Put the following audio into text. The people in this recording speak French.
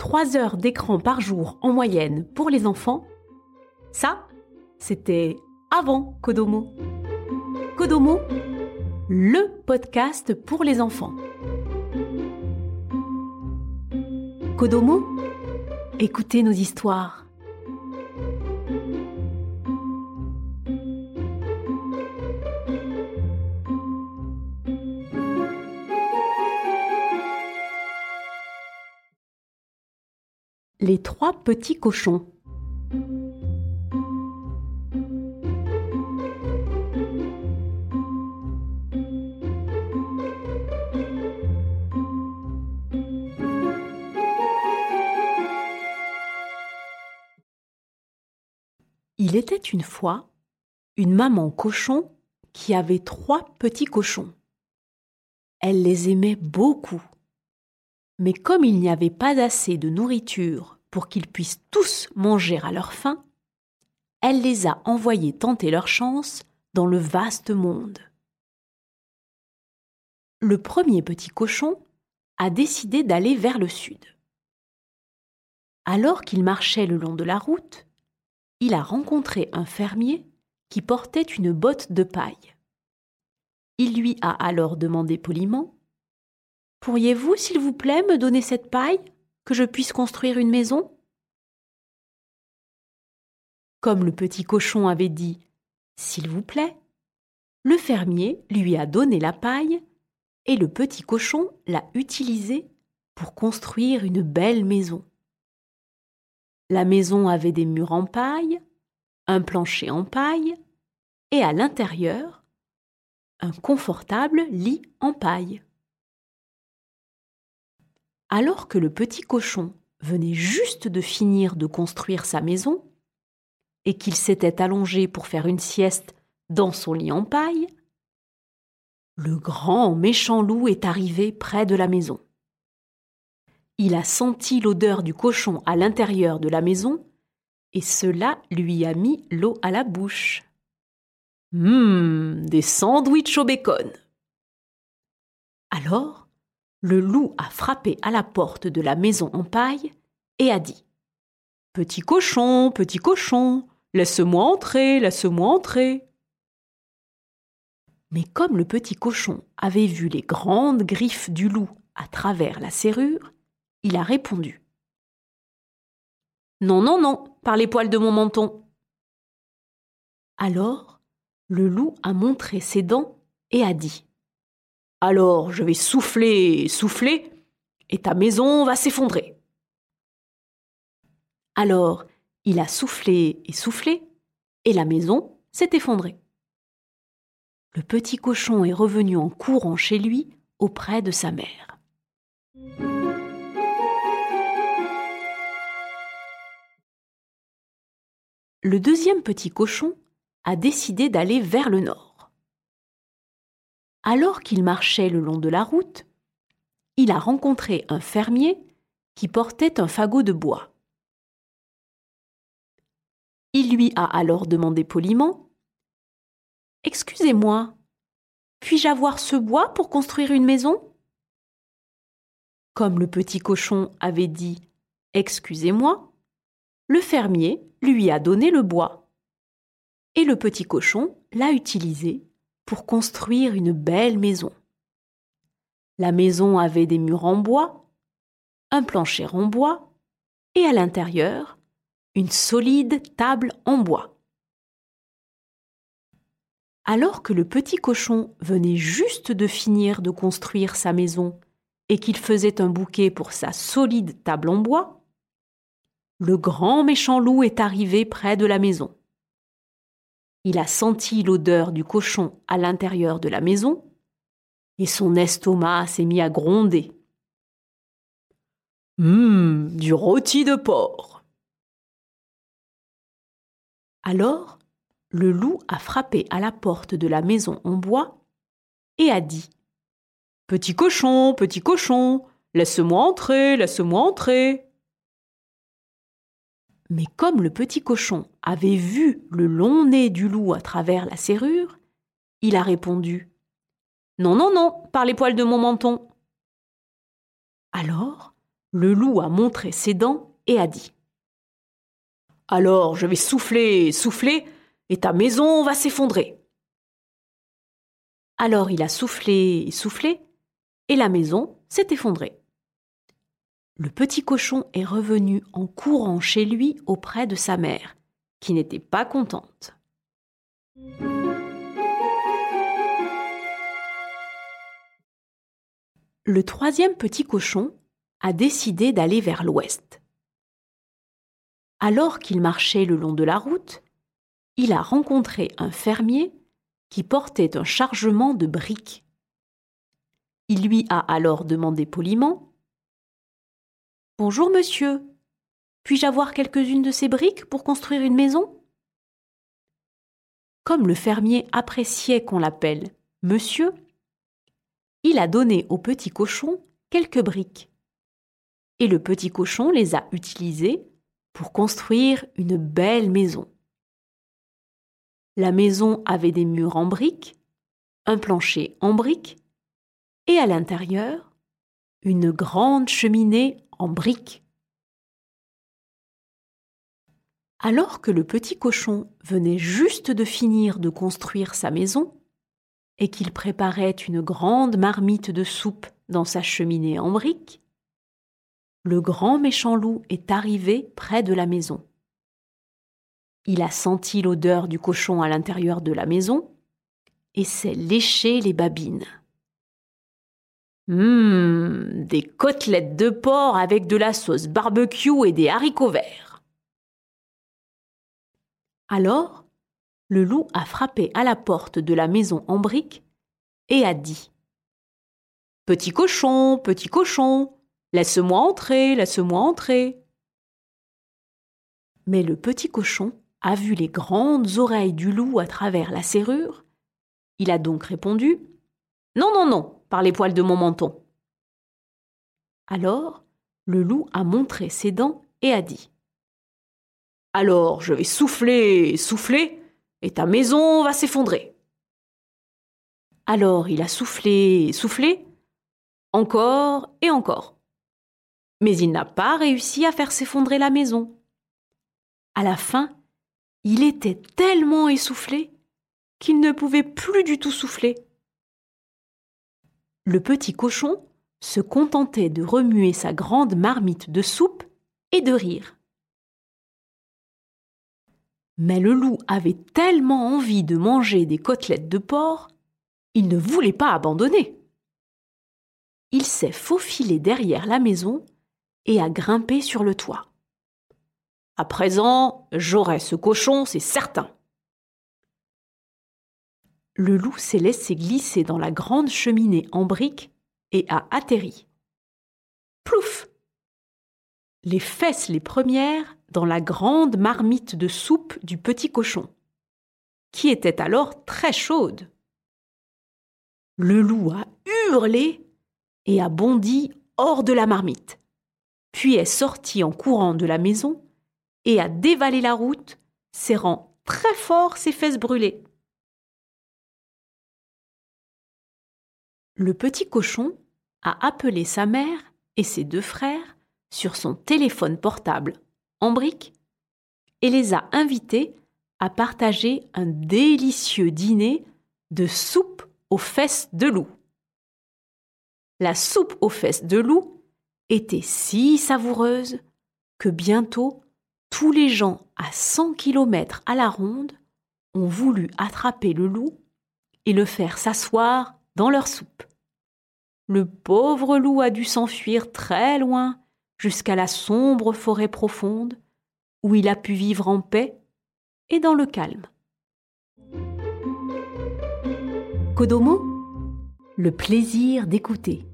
3 heures d'écran par jour en moyenne pour les enfants, ça, c'était avant Kodomo. Kodomo, le podcast pour les enfants. Kodomo, écoutez nos histoires. Les trois petits cochons. Il était une fois une maman cochon qui avait trois petits cochons. Elle les aimait beaucoup. Mais comme il n'y avait pas assez de nourriture pour qu'ils puissent tous manger à leur faim, elle les a envoyés tenter leur chance dans le vaste monde. Le premier petit cochon a décidé d'aller vers le sud. Alors qu'il marchait le long de la route, il a rencontré un fermier qui portait une botte de paille. Il lui a alors demandé poliment Pourriez-vous, s'il vous plaît, me donner cette paille, que je puisse construire une maison? Comme le petit cochon avait dit S'il vous plaît, le fermier lui a donné la paille et le petit cochon l'a utilisée pour construire une belle maison. La maison avait des murs en paille, un plancher en paille et à l'intérieur, un confortable lit en paille. Alors que le petit cochon venait juste de finir de construire sa maison et qu'il s'était allongé pour faire une sieste dans son lit en paille, le grand méchant loup est arrivé près de la maison. Il a senti l'odeur du cochon à l'intérieur de la maison, et cela lui a mis l'eau à la bouche. Hum, des sandwichs au bacon. Alors, le loup a frappé à la porte de la maison en paille et a dit Petit cochon, petit cochon, laisse-moi entrer, laisse-moi entrer. Mais comme le petit cochon avait vu les grandes griffes du loup à travers la serrure, il a répondu. Non, non, non, par les poils de mon menton. Alors, le loup a montré ses dents et a dit. Alors je vais souffler, souffler, et ta maison va s'effondrer. Alors il a soufflé et soufflé, et la maison s'est effondrée. Le petit cochon est revenu en courant chez lui auprès de sa mère. le deuxième petit cochon a décidé d'aller vers le nord. Alors qu'il marchait le long de la route, il a rencontré un fermier qui portait un fagot de bois. Il lui a alors demandé poliment Excusez-moi, puis-je avoir ce bois pour construire une maison? Comme le petit cochon avait dit Excusez-moi, le fermier lui a donné le bois. Et le petit cochon l'a utilisé pour construire une belle maison. La maison avait des murs en bois, un plancher en bois, et à l'intérieur, une solide table en bois. Alors que le petit cochon venait juste de finir de construire sa maison et qu'il faisait un bouquet pour sa solide table en bois, le grand méchant loup est arrivé près de la maison. Il a senti l'odeur du cochon à l'intérieur de la maison, et son estomac s'est mis à gronder. Hum, du rôti de porc. Alors, le loup a frappé à la porte de la maison en bois et a dit Petit cochon, petit cochon, laisse-moi entrer, laisse-moi entrer. Mais comme le petit cochon avait vu le long nez du loup à travers la serrure, il a répondu Non, non, non, par les poils de mon menton. Alors, le loup a montré ses dents et a dit Alors je vais souffler, souffler, et ta maison va s'effondrer. Alors il a soufflé et soufflé, et la maison s'est effondrée. Le petit cochon est revenu en courant chez lui auprès de sa mère, qui n'était pas contente. Le troisième petit cochon a décidé d'aller vers l'ouest. Alors qu'il marchait le long de la route, il a rencontré un fermier qui portait un chargement de briques. Il lui a alors demandé poliment Bonjour monsieur, puis-je avoir quelques-unes de ces briques pour construire une maison? Comme le fermier appréciait qu'on l'appelle monsieur, il a donné au petit cochon quelques briques. Et le petit cochon les a utilisées pour construire une belle maison. La maison avait des murs en briques, un plancher en briques, et à l'intérieur, une grande cheminée en briques. Alors que le petit cochon venait juste de finir de construire sa maison, et qu'il préparait une grande marmite de soupe dans sa cheminée en briques, le grand méchant loup est arrivé près de la maison. Il a senti l'odeur du cochon à l'intérieur de la maison et s'est léché les babines. Hum, des côtelettes de porc avec de la sauce barbecue et des haricots verts. Alors, le loup a frappé à la porte de la maison en briques et a dit Petit cochon, petit cochon, laisse-moi entrer, laisse-moi entrer. Mais le petit cochon a vu les grandes oreilles du loup à travers la serrure. Il a donc répondu Non, non, non, par les poils de mon menton. Alors, le loup a montré ses dents et a dit Alors je vais souffler, souffler, et ta maison va s'effondrer. Alors il a soufflé, soufflé, encore et encore. Mais il n'a pas réussi à faire s'effondrer la maison. À la fin, il était tellement essoufflé qu'il ne pouvait plus du tout souffler. Le petit cochon se contentait de remuer sa grande marmite de soupe et de rire. Mais le loup avait tellement envie de manger des côtelettes de porc, il ne voulait pas abandonner. Il s'est faufilé derrière la maison et a grimpé sur le toit. À présent, j'aurai ce cochon, c'est certain. Le loup s'est laissé glisser dans la grande cheminée en briques et a atterri. Plouf Les fesses les premières dans la grande marmite de soupe du petit cochon, qui était alors très chaude. Le loup a hurlé et a bondi hors de la marmite, puis est sorti en courant de la maison et a dévalé la route, serrant très fort ses fesses brûlées. Le petit cochon a appelé sa mère et ses deux frères sur son téléphone portable en briques et les a invités à partager un délicieux dîner de soupe aux fesses de loup. La soupe aux fesses de loup était si savoureuse que bientôt tous les gens à 100 km à la ronde ont voulu attraper le loup et le faire s'asseoir dans leur soupe. Le pauvre loup a dû s'enfuir très loin jusqu'à la sombre forêt profonde, où il a pu vivre en paix et dans le calme. Kodomo, le plaisir d'écouter.